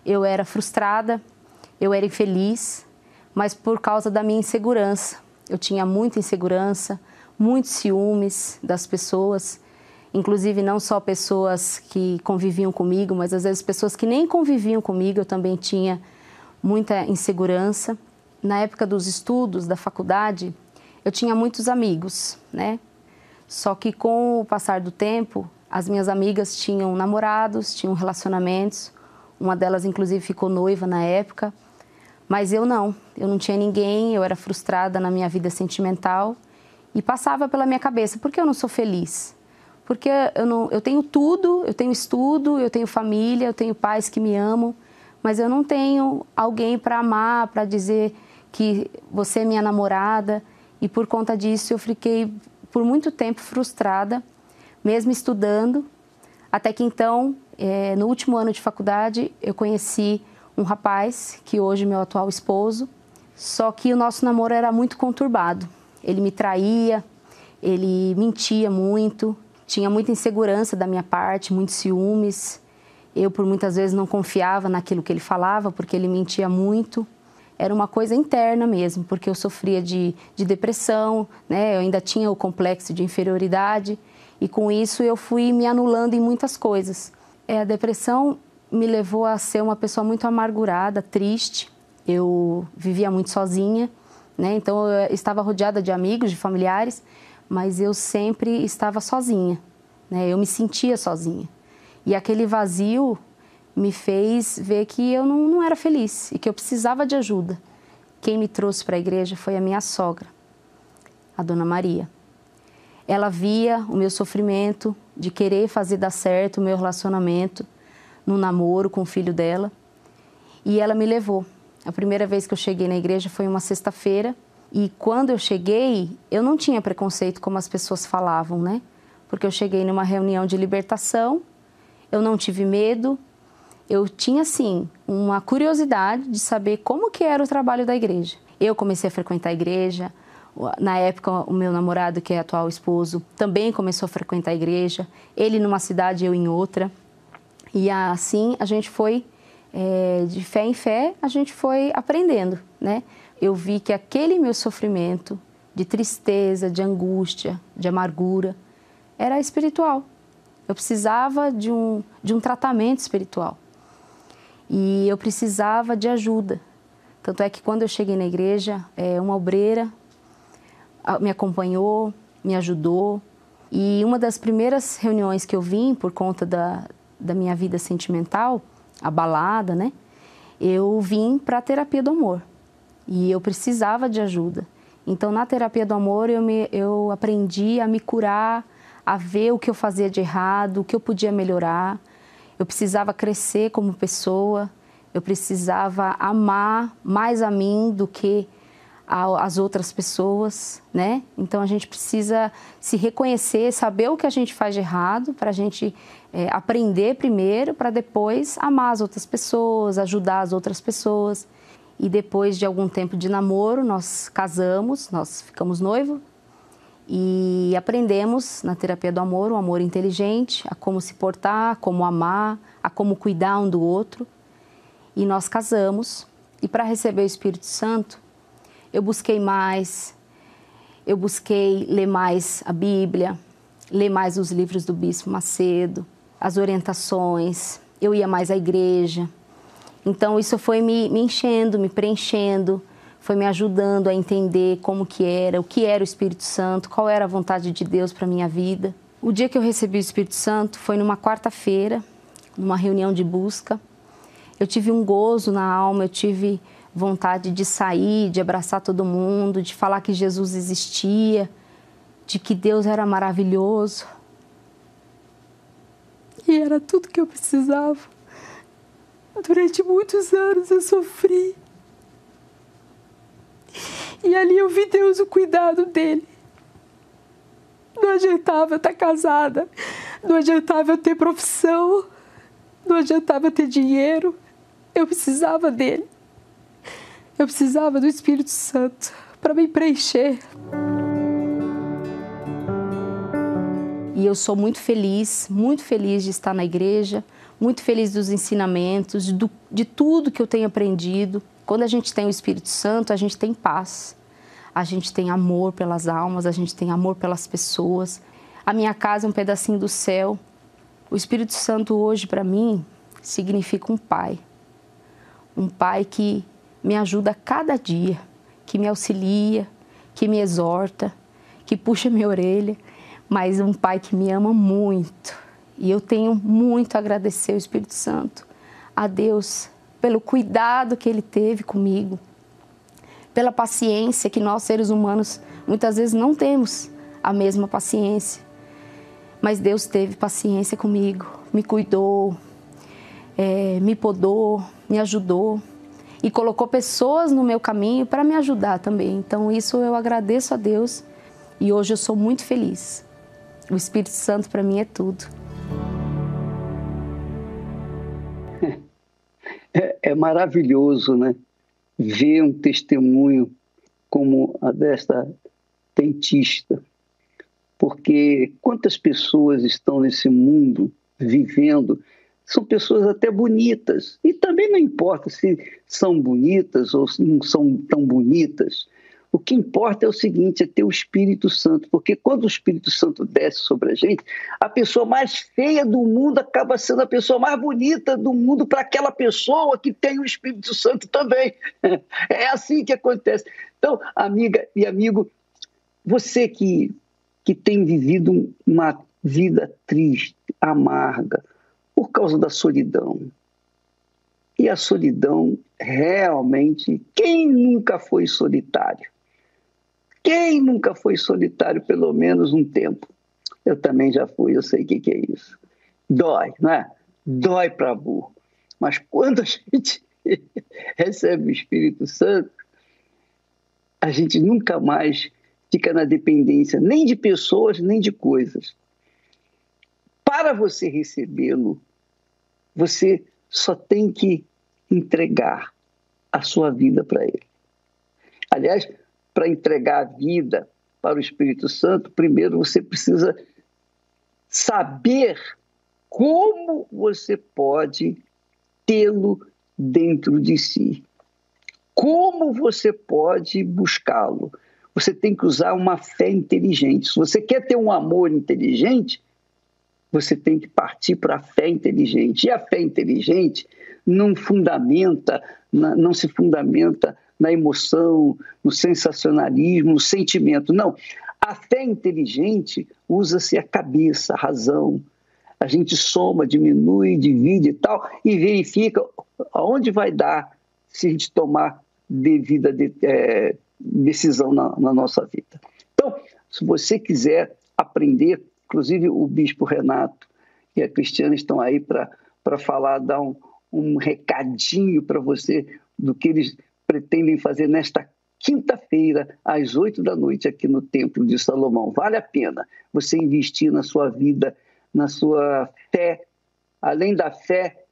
eu era frustrada, eu era infeliz, mas por causa da minha insegurança. Eu tinha muita insegurança, muitos ciúmes das pessoas, inclusive não só pessoas que conviviam comigo, mas às vezes pessoas que nem conviviam comigo, eu também tinha muita insegurança. Na época dos estudos da faculdade, eu tinha muitos amigos, né? Só que com o passar do tempo, as minhas amigas tinham namorados, tinham relacionamentos. Uma delas, inclusive, ficou noiva na época. Mas eu não, eu não tinha ninguém, eu era frustrada na minha vida sentimental e passava pela minha cabeça: por que eu não sou feliz? Porque eu, não, eu tenho tudo, eu tenho estudo, eu tenho família, eu tenho pais que me amam, mas eu não tenho alguém para amar, para dizer que você é minha namorada e por conta disso eu fiquei por muito tempo frustrada, mesmo estudando, até que então, é, no último ano de faculdade, eu conheci um rapaz que hoje é meu atual esposo, só que o nosso namoro era muito conturbado. Ele me traía, ele mentia muito, tinha muita insegurança da minha parte, muitos ciúmes. Eu, por muitas vezes, não confiava naquilo que ele falava, porque ele mentia muito era uma coisa interna mesmo, porque eu sofria de, de depressão, né? eu ainda tinha o complexo de inferioridade e com isso eu fui me anulando em muitas coisas. É, a depressão me levou a ser uma pessoa muito amargurada, triste. Eu vivia muito sozinha, né? então eu estava rodeada de amigos, de familiares, mas eu sempre estava sozinha. Né? Eu me sentia sozinha. E aquele vazio me fez ver que eu não, não era feliz e que eu precisava de ajuda. Quem me trouxe para a igreja foi a minha sogra, a dona Maria. Ela via o meu sofrimento de querer fazer dar certo o meu relacionamento no namoro com o filho dela e ela me levou. A primeira vez que eu cheguei na igreja foi uma sexta-feira e quando eu cheguei, eu não tinha preconceito como as pessoas falavam, né? Porque eu cheguei numa reunião de libertação, eu não tive medo, eu tinha assim uma curiosidade de saber como que era o trabalho da igreja. Eu comecei a frequentar a igreja. Na época, o meu namorado, que é atual esposo, também começou a frequentar a igreja. Ele numa cidade, eu em outra. E assim a gente foi, é, de fé em fé, a gente foi aprendendo, né? Eu vi que aquele meu sofrimento de tristeza, de angústia, de amargura, era espiritual. Eu precisava de um, de um tratamento espiritual e eu precisava de ajuda. Tanto é que quando eu cheguei na igreja, é, uma obreira me acompanhou, me ajudou. E uma das primeiras reuniões que eu vim, por conta da, da minha vida sentimental, abalada, né? Eu vim para a terapia do amor. E eu precisava de ajuda. Então, na terapia do amor, eu, me, eu aprendi a me curar, a ver o que eu fazia de errado, o que eu podia melhorar eu precisava crescer como pessoa, eu precisava amar mais a mim do que as outras pessoas, né? Então a gente precisa se reconhecer, saber o que a gente faz de errado, para a gente é, aprender primeiro, para depois amar as outras pessoas, ajudar as outras pessoas. E depois de algum tempo de namoro, nós casamos, nós ficamos noivos e aprendemos na terapia do amor, o amor inteligente, a como se portar, a como amar, a como cuidar um do outro. E nós casamos. E para receber o Espírito Santo, eu busquei mais, eu busquei ler mais a Bíblia, ler mais os livros do Bispo Macedo, as orientações, eu ia mais à igreja. Então isso foi me, me enchendo, me preenchendo, foi me ajudando a entender como que era, o que era o Espírito Santo, qual era a vontade de Deus para minha vida. O dia que eu recebi o Espírito Santo foi numa quarta-feira, numa reunião de busca. Eu tive um gozo na alma, eu tive vontade de sair, de abraçar todo mundo, de falar que Jesus existia, de que Deus era maravilhoso. E era tudo que eu precisava. Durante muitos anos eu sofri. E ali eu vi Deus, o cuidado dele. Não adiantava eu estar casada, não adiantava eu ter profissão, não adiantava eu ter dinheiro. Eu precisava dele. Eu precisava do Espírito Santo para me preencher. E eu sou muito feliz, muito feliz de estar na igreja, muito feliz dos ensinamentos, de, tudo que eu tenho aprendido. Quando a gente tem o Espírito Santo, a gente tem paz, a gente tem amor pelas almas, a gente tem amor pelas pessoas. A minha casa é um pedacinho do céu. O Espírito Santo hoje para mim significa um pai. Um pai que me ajuda cada dia, que me auxilia, que me exorta, que puxa minha orelha, mas um pai que me ama muito. E eu tenho muito a agradecer ao Espírito Santo, a Deus pelo cuidado que ele teve comigo, pela paciência que nós seres humanos muitas vezes não temos a mesma paciência. Mas Deus teve paciência comigo, me cuidou, é, me podou, me ajudou. E colocou pessoas no meu caminho para me ajudar também. Então, isso eu agradeço a Deus e hoje eu sou muito feliz. O Espírito Santo para mim é tudo. É, é maravilhoso, né? Ver um testemunho como a desta dentista. Porque quantas pessoas estão nesse mundo vivendo são pessoas até bonitas. E também não importa se são bonitas ou não são tão bonitas. O que importa é o seguinte: é ter o Espírito Santo, porque quando o Espírito Santo desce sobre a gente, a pessoa mais feia do mundo acaba sendo a pessoa mais bonita do mundo para aquela pessoa que tem o Espírito Santo também. É assim que acontece. Então, amiga e amigo, você que, que tem vivido uma vida triste, amarga, por causa da solidão. E a solidão, realmente, quem nunca foi solitário? Quem nunca foi solitário pelo menos um tempo? Eu também já fui, eu sei o que, que é isso. Dói, não é? Dói para burro. Mas quando a gente recebe o Espírito Santo, a gente nunca mais fica na dependência nem de pessoas, nem de coisas. Para você recebê-lo, você só tem que entregar a sua vida para Ele. Aliás, para entregar a vida para o Espírito Santo, primeiro você precisa saber como você pode tê-lo dentro de si. Como você pode buscá-lo? Você tem que usar uma fé inteligente. Se você quer ter um amor inteligente, você tem que partir para a fé inteligente. E a fé inteligente não fundamenta, não se fundamenta na emoção, no sensacionalismo, no sentimento. Não. A fé inteligente usa-se a cabeça, a razão. A gente soma, diminui, divide e tal, e verifica aonde vai dar se a gente tomar devida de, é, decisão na, na nossa vida. Então, se você quiser aprender Inclusive, o bispo Renato e a Cristiana estão aí para falar, dar um, um recadinho para você do que eles pretendem fazer nesta quinta-feira, às oito da noite, aqui no Templo de Salomão. Vale a pena você investir na sua vida, na sua fé, além da fé,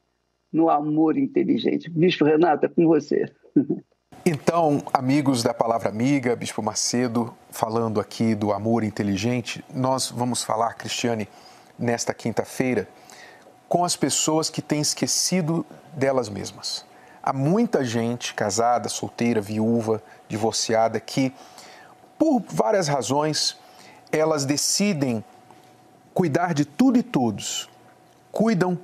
no amor inteligente. Bispo Renato, é com você. Então, amigos da Palavra Amiga, Bispo Macedo, falando aqui do amor inteligente, nós vamos falar, Cristiane, nesta quinta-feira, com as pessoas que têm esquecido delas mesmas. Há muita gente casada, solteira, viúva, divorciada, que, por várias razões, elas decidem cuidar de tudo e todos. Cuidam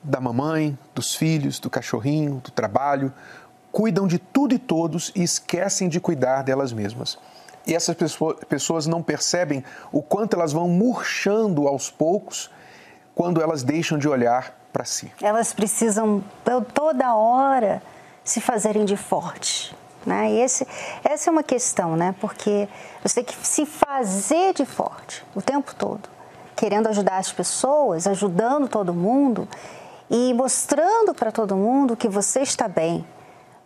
da mamãe, dos filhos, do cachorrinho, do trabalho, cuidam de tudo e todos e esquecem de cuidar delas mesmas. E essas pessoas não percebem o quanto elas vão murchando aos poucos quando elas deixam de olhar para si. Elas precisam toda hora se fazerem de forte. Né? E esse, essa é uma questão, né? porque você tem que se fazer de forte o tempo todo, querendo ajudar as pessoas, ajudando todo mundo e mostrando para todo mundo que você está bem,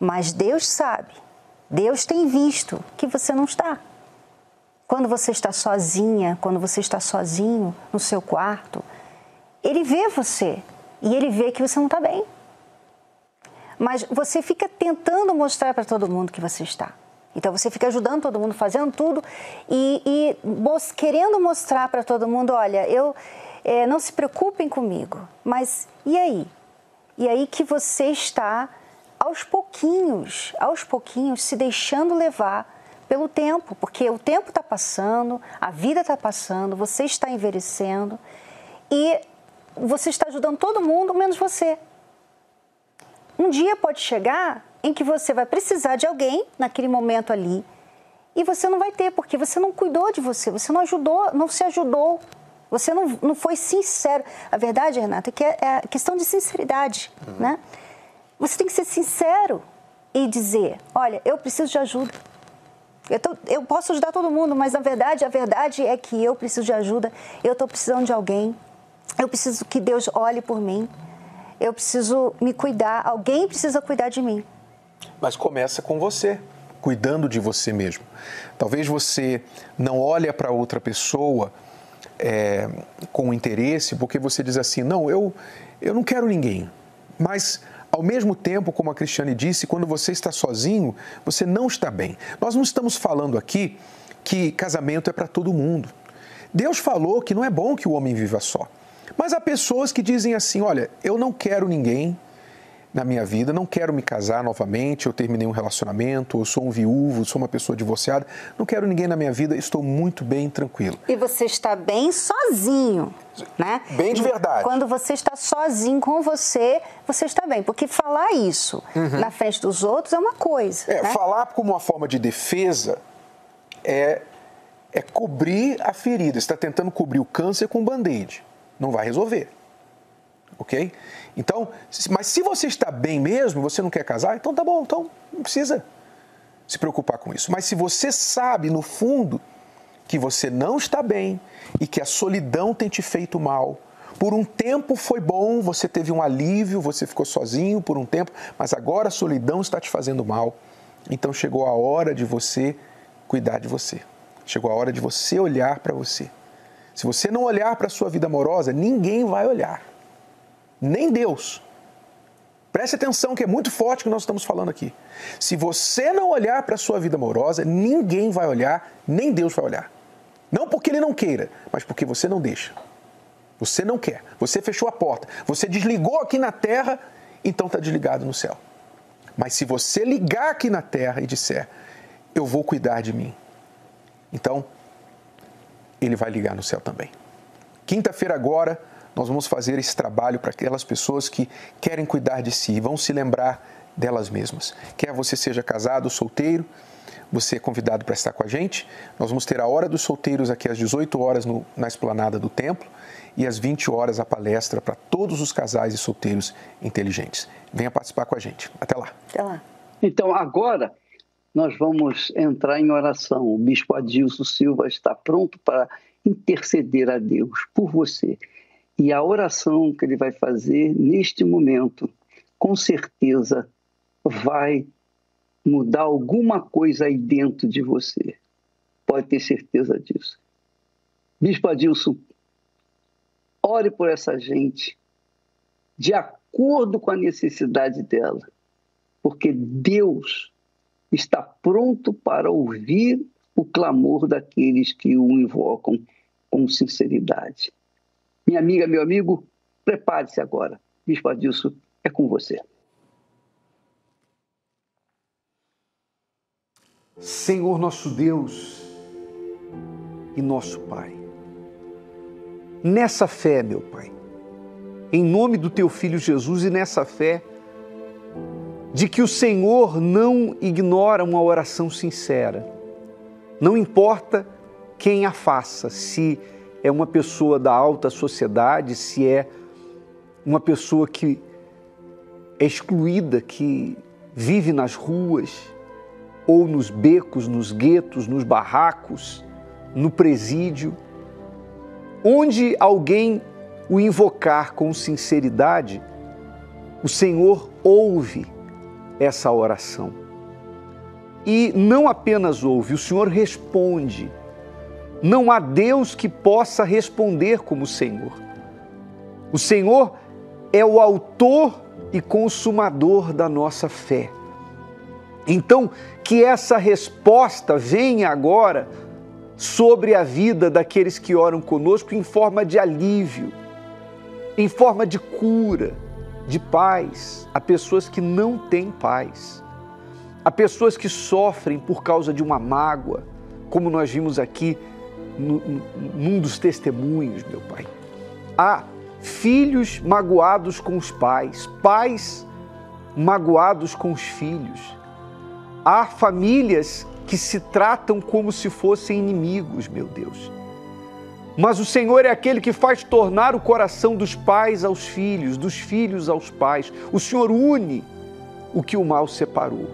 mas Deus sabe, Deus tem visto que você não está. Quando você está sozinha, quando você está sozinho no seu quarto, Ele vê você e Ele vê que você não está bem. Mas você fica tentando mostrar para todo mundo que você está. Então você fica ajudando todo mundo, fazendo tudo e, e querendo mostrar para todo mundo: olha, eu é, não se preocupem comigo. Mas e aí? E aí que você está aos pouquinhos, aos pouquinhos, se deixando levar pelo tempo, porque o tempo está passando, a vida está passando, você está envelhecendo e você está ajudando todo mundo, menos você. Um dia pode chegar em que você vai precisar de alguém naquele momento ali e você não vai ter, porque você não cuidou de você, você não ajudou, não se ajudou, você não, não foi sincero. A verdade, Renata, é que é, é questão de sinceridade, uhum. né? Você tem que ser sincero e dizer: olha, eu preciso de ajuda. Eu, tô, eu posso ajudar todo mundo, mas na verdade, a verdade é que eu preciso de ajuda, eu estou precisando de alguém, eu preciso que Deus olhe por mim, eu preciso me cuidar, alguém precisa cuidar de mim. Mas começa com você, cuidando de você mesmo. Talvez você não olhe para outra pessoa é, com interesse, porque você diz assim, não, eu, eu não quero ninguém. Mas ao mesmo tempo, como a Cristiane disse, quando você está sozinho, você não está bem. Nós não estamos falando aqui que casamento é para todo mundo. Deus falou que não é bom que o homem viva só. Mas há pessoas que dizem assim: olha, eu não quero ninguém na minha vida, não quero me casar novamente, eu terminei um relacionamento, eu sou um viúvo, sou uma pessoa divorciada, não quero ninguém na minha vida, estou muito bem tranquilo. E você está bem sozinho, né? Bem de verdade. Quando você está sozinho com você, você está bem, porque falar isso uhum. na frente dos outros é uma coisa. É, né? falar como uma forma de defesa é é cobrir a ferida. Você está tentando cobrir o câncer com band-aid. Não vai resolver. Ok? Então, mas se você está bem mesmo, você não quer casar, então tá bom, então não precisa se preocupar com isso. Mas se você sabe no fundo que você não está bem e que a solidão tem te feito mal, por um tempo foi bom, você teve um alívio, você ficou sozinho por um tempo, mas agora a solidão está te fazendo mal. Então chegou a hora de você cuidar de você. Chegou a hora de você olhar para você. Se você não olhar para a sua vida amorosa, ninguém vai olhar. Nem Deus. Preste atenção que é muito forte o que nós estamos falando aqui. Se você não olhar para a sua vida amorosa, ninguém vai olhar, nem Deus vai olhar. Não porque ele não queira, mas porque você não deixa. Você não quer. Você fechou a porta. Você desligou aqui na terra, então está desligado no céu. Mas se você ligar aqui na terra e disser, eu vou cuidar de mim, então, ele vai ligar no céu também. Quinta-feira agora, nós vamos fazer esse trabalho para aquelas pessoas que querem cuidar de si, vão se lembrar delas mesmas. Quer você seja casado ou solteiro, você é convidado para estar com a gente. Nós vamos ter a Hora dos Solteiros aqui às 18 horas no, na esplanada do templo e às 20 horas a palestra para todos os casais e solteiros inteligentes. Venha participar com a gente. Até lá. Até lá. Então, agora nós vamos entrar em oração. O bispo Adilson Silva está pronto para interceder a Deus por você. E a oração que ele vai fazer neste momento, com certeza, vai mudar alguma coisa aí dentro de você. Pode ter certeza disso. Bispo Adilson, ore por essa gente de acordo com a necessidade dela, porque Deus está pronto para ouvir o clamor daqueles que o invocam com sinceridade. Minha amiga, meu amigo, prepare-se agora. Bispo Adilson, é com você. Senhor nosso Deus e nosso Pai, nessa fé, meu Pai, em nome do Teu Filho Jesus e nessa fé, de que o Senhor não ignora uma oração sincera. Não importa quem a faça, se é uma pessoa da alta sociedade, se é uma pessoa que é excluída, que vive nas ruas, ou nos becos, nos guetos, nos barracos, no presídio. Onde alguém o invocar com sinceridade, o Senhor ouve essa oração. E não apenas ouve, o Senhor responde. Não há Deus que possa responder como o Senhor. O Senhor é o autor e consumador da nossa fé. Então, que essa resposta venha agora sobre a vida daqueles que oram conosco em forma de alívio, em forma de cura de paz a pessoas que não têm paz, a pessoas que sofrem por causa de uma mágoa, como nós vimos aqui num dos testemunhos, meu Pai. Há filhos magoados com os pais, pais magoados com os filhos. Há famílias que se tratam como se fossem inimigos, meu Deus. Mas o Senhor é aquele que faz tornar o coração dos pais aos filhos, dos filhos aos pais. O Senhor une o que o mal separou.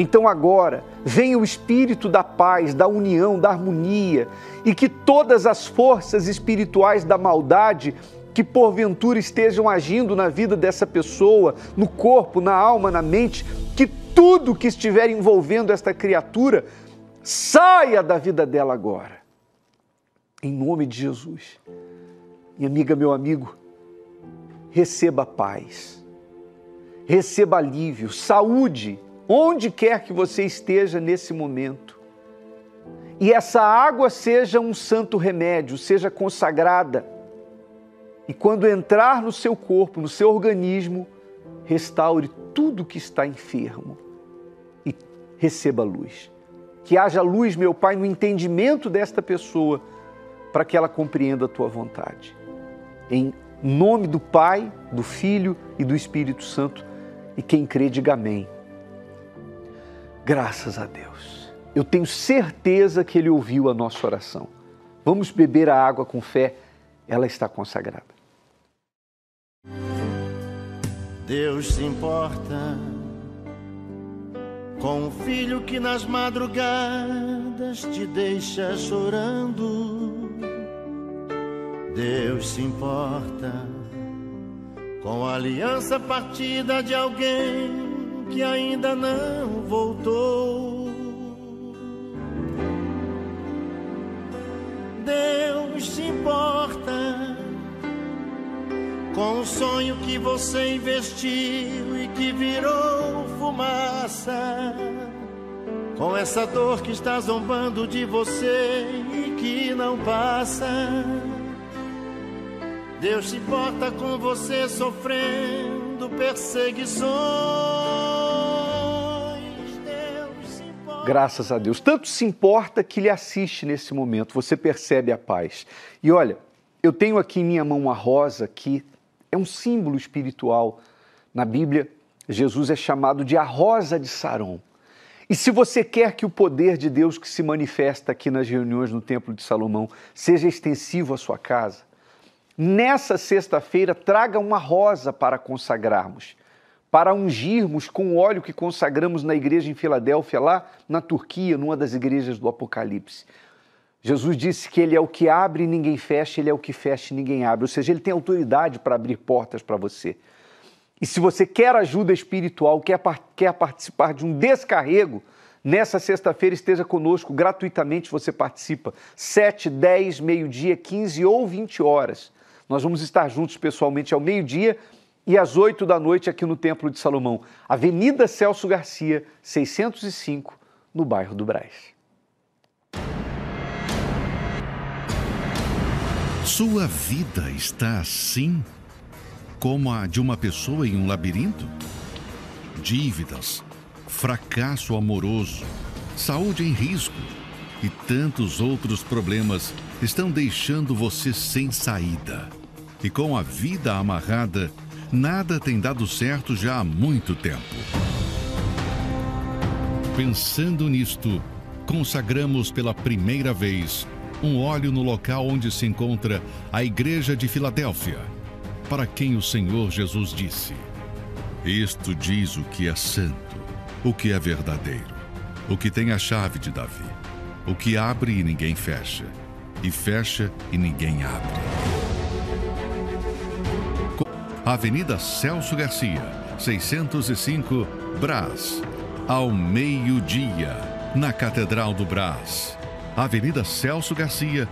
Então agora, venha o espírito da paz, da união, da harmonia e que todas as forças espirituais da maldade que porventura estejam agindo na vida dessa pessoa, no corpo, na alma, na mente, que tudo que estiver envolvendo esta criatura saia da vida dela agora. Em nome de Jesus. Minha amiga, meu amigo, receba paz, receba alívio, saúde, onde quer que você esteja nesse momento. E essa água seja um santo remédio, seja consagrada. E quando entrar no seu corpo, no seu organismo, restaure tudo que está enfermo e receba luz. Que haja luz, meu Pai, no entendimento desta pessoa, para que ela compreenda a tua vontade. Em nome do Pai, do Filho e do Espírito Santo. E quem crê, diga amém. Graças a Deus. Eu tenho certeza que Ele ouviu a nossa oração. Vamos beber a água com fé, ela está consagrada. Deus se importa com o filho que nas madrugadas te deixa chorando. Deus se importa com a aliança partida de alguém que ainda não voltou. Deus se importa com o sonho que você investiu e que virou fumaça. Com essa dor que está zombando de você e que não passa. Deus se importa com você sofrendo perseguições. Graças a Deus. Tanto se importa que lhe assiste nesse momento, você percebe a paz. E olha, eu tenho aqui em minha mão uma rosa que é um símbolo espiritual. Na Bíblia, Jesus é chamado de a rosa de Saron. E se você quer que o poder de Deus que se manifesta aqui nas reuniões no Templo de Salomão seja extensivo à sua casa, nessa sexta-feira traga uma rosa para consagrarmos, para ungirmos com o óleo que consagramos na igreja em Filadélfia, lá na Turquia, numa das igrejas do Apocalipse. Jesus disse que ele é o que abre e ninguém fecha, ele é o que fecha e ninguém abre. Ou seja, ele tem autoridade para abrir portas para você. E se você quer ajuda espiritual, quer, quer participar de um descarrego, nessa sexta-feira esteja conosco gratuitamente, você participa. 7, 10, meio-dia, 15 ou 20 horas. Nós vamos estar juntos pessoalmente ao meio-dia e às 8 da noite aqui no Templo de Salomão, Avenida Celso Garcia, 605, no bairro do Braz. Sua vida está assim como a de uma pessoa em um labirinto? Dívidas, fracasso amoroso, saúde em risco e tantos outros problemas estão deixando você sem saída. E com a vida amarrada, nada tem dado certo já há muito tempo. Pensando nisto, consagramos pela primeira vez um óleo no local onde se encontra a Igreja de Filadélfia, para quem o Senhor Jesus disse: Isto diz o que é santo, o que é verdadeiro, o que tem a chave de Davi, o que abre e ninguém fecha, e fecha e ninguém abre. Avenida Celso Garcia, 605, Brás, ao meio-dia, na Catedral do Brás. Avenida Celso Garcia,